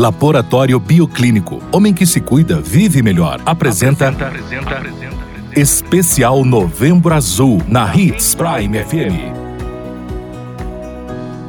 Laboratório Bioclínico. Homem que se cuida, vive melhor. Apresenta. apresenta, apresenta Especial Novembro Azul na Hits Prime FM.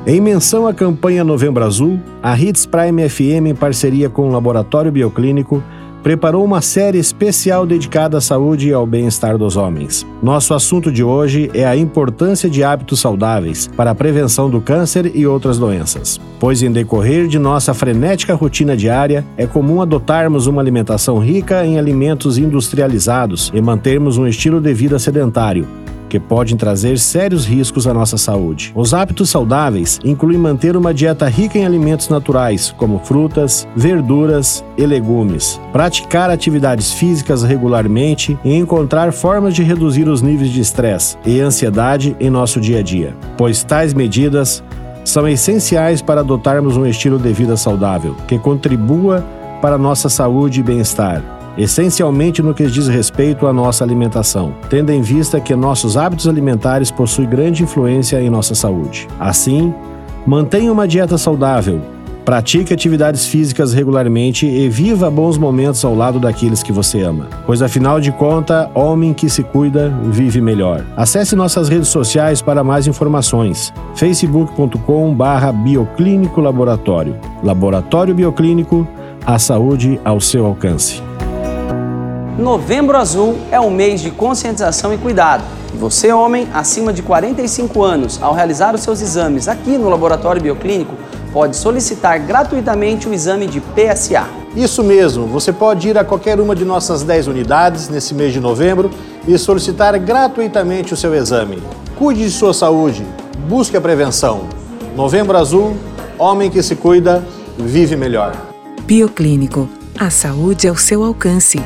Em menção à campanha Novembro Azul, a Hits Prime FM, em parceria com o Laboratório Bioclínico, preparou uma série especial dedicada à saúde e ao bem-estar dos homens. Nosso assunto de hoje é a importância de hábitos saudáveis para a prevenção do câncer e outras doenças. Pois, em decorrer de nossa frenética rotina diária, é comum adotarmos uma alimentação rica em alimentos industrializados e mantermos um estilo de vida sedentário, que podem trazer sérios riscos à nossa saúde. Os hábitos saudáveis incluem manter uma dieta rica em alimentos naturais, como frutas, verduras e legumes, praticar atividades físicas regularmente e encontrar formas de reduzir os níveis de estresse e ansiedade em nosso dia a dia, pois tais medidas são essenciais para adotarmos um estilo de vida saudável que contribua para nossa saúde e bem-estar essencialmente no que diz respeito à nossa alimentação, tendo em vista que nossos hábitos alimentares possuem grande influência em nossa saúde. Assim, mantenha uma dieta saudável, pratique atividades físicas regularmente e viva bons momentos ao lado daqueles que você ama, pois afinal de contas, homem que se cuida vive melhor. Acesse nossas redes sociais para mais informações: facebook.com/bioclínico laboratório. Laboratório Bioclínico, a saúde ao seu alcance. Novembro Azul é um mês de conscientização e cuidado. E você, homem, acima de 45 anos, ao realizar os seus exames aqui no Laboratório Bioclínico, pode solicitar gratuitamente o exame de PSA. Isso mesmo, você pode ir a qualquer uma de nossas 10 unidades nesse mês de novembro e solicitar gratuitamente o seu exame. Cuide de sua saúde, busque a prevenção. Novembro Azul, homem que se cuida, vive melhor. Bioclínico, a saúde ao seu alcance.